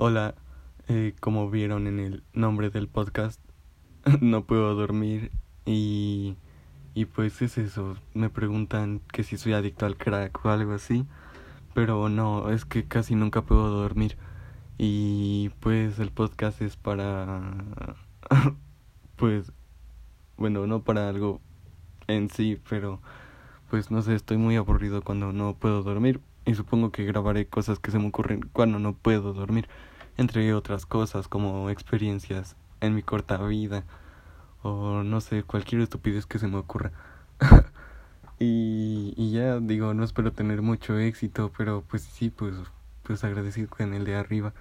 Hola, eh, como vieron en el nombre del podcast, no puedo dormir y, y pues es eso. Me preguntan que si soy adicto al crack o algo así, pero no, es que casi nunca puedo dormir. Y pues el podcast es para, pues, bueno, no para algo en sí, pero pues no sé, estoy muy aburrido cuando no puedo dormir y supongo que grabaré cosas que se me ocurren cuando no puedo dormir, entre otras cosas como experiencias en mi corta vida o no sé, cualquier estupidez que se me ocurra. y, y ya digo, no espero tener mucho éxito, pero pues sí, pues, pues agradecido con el de arriba.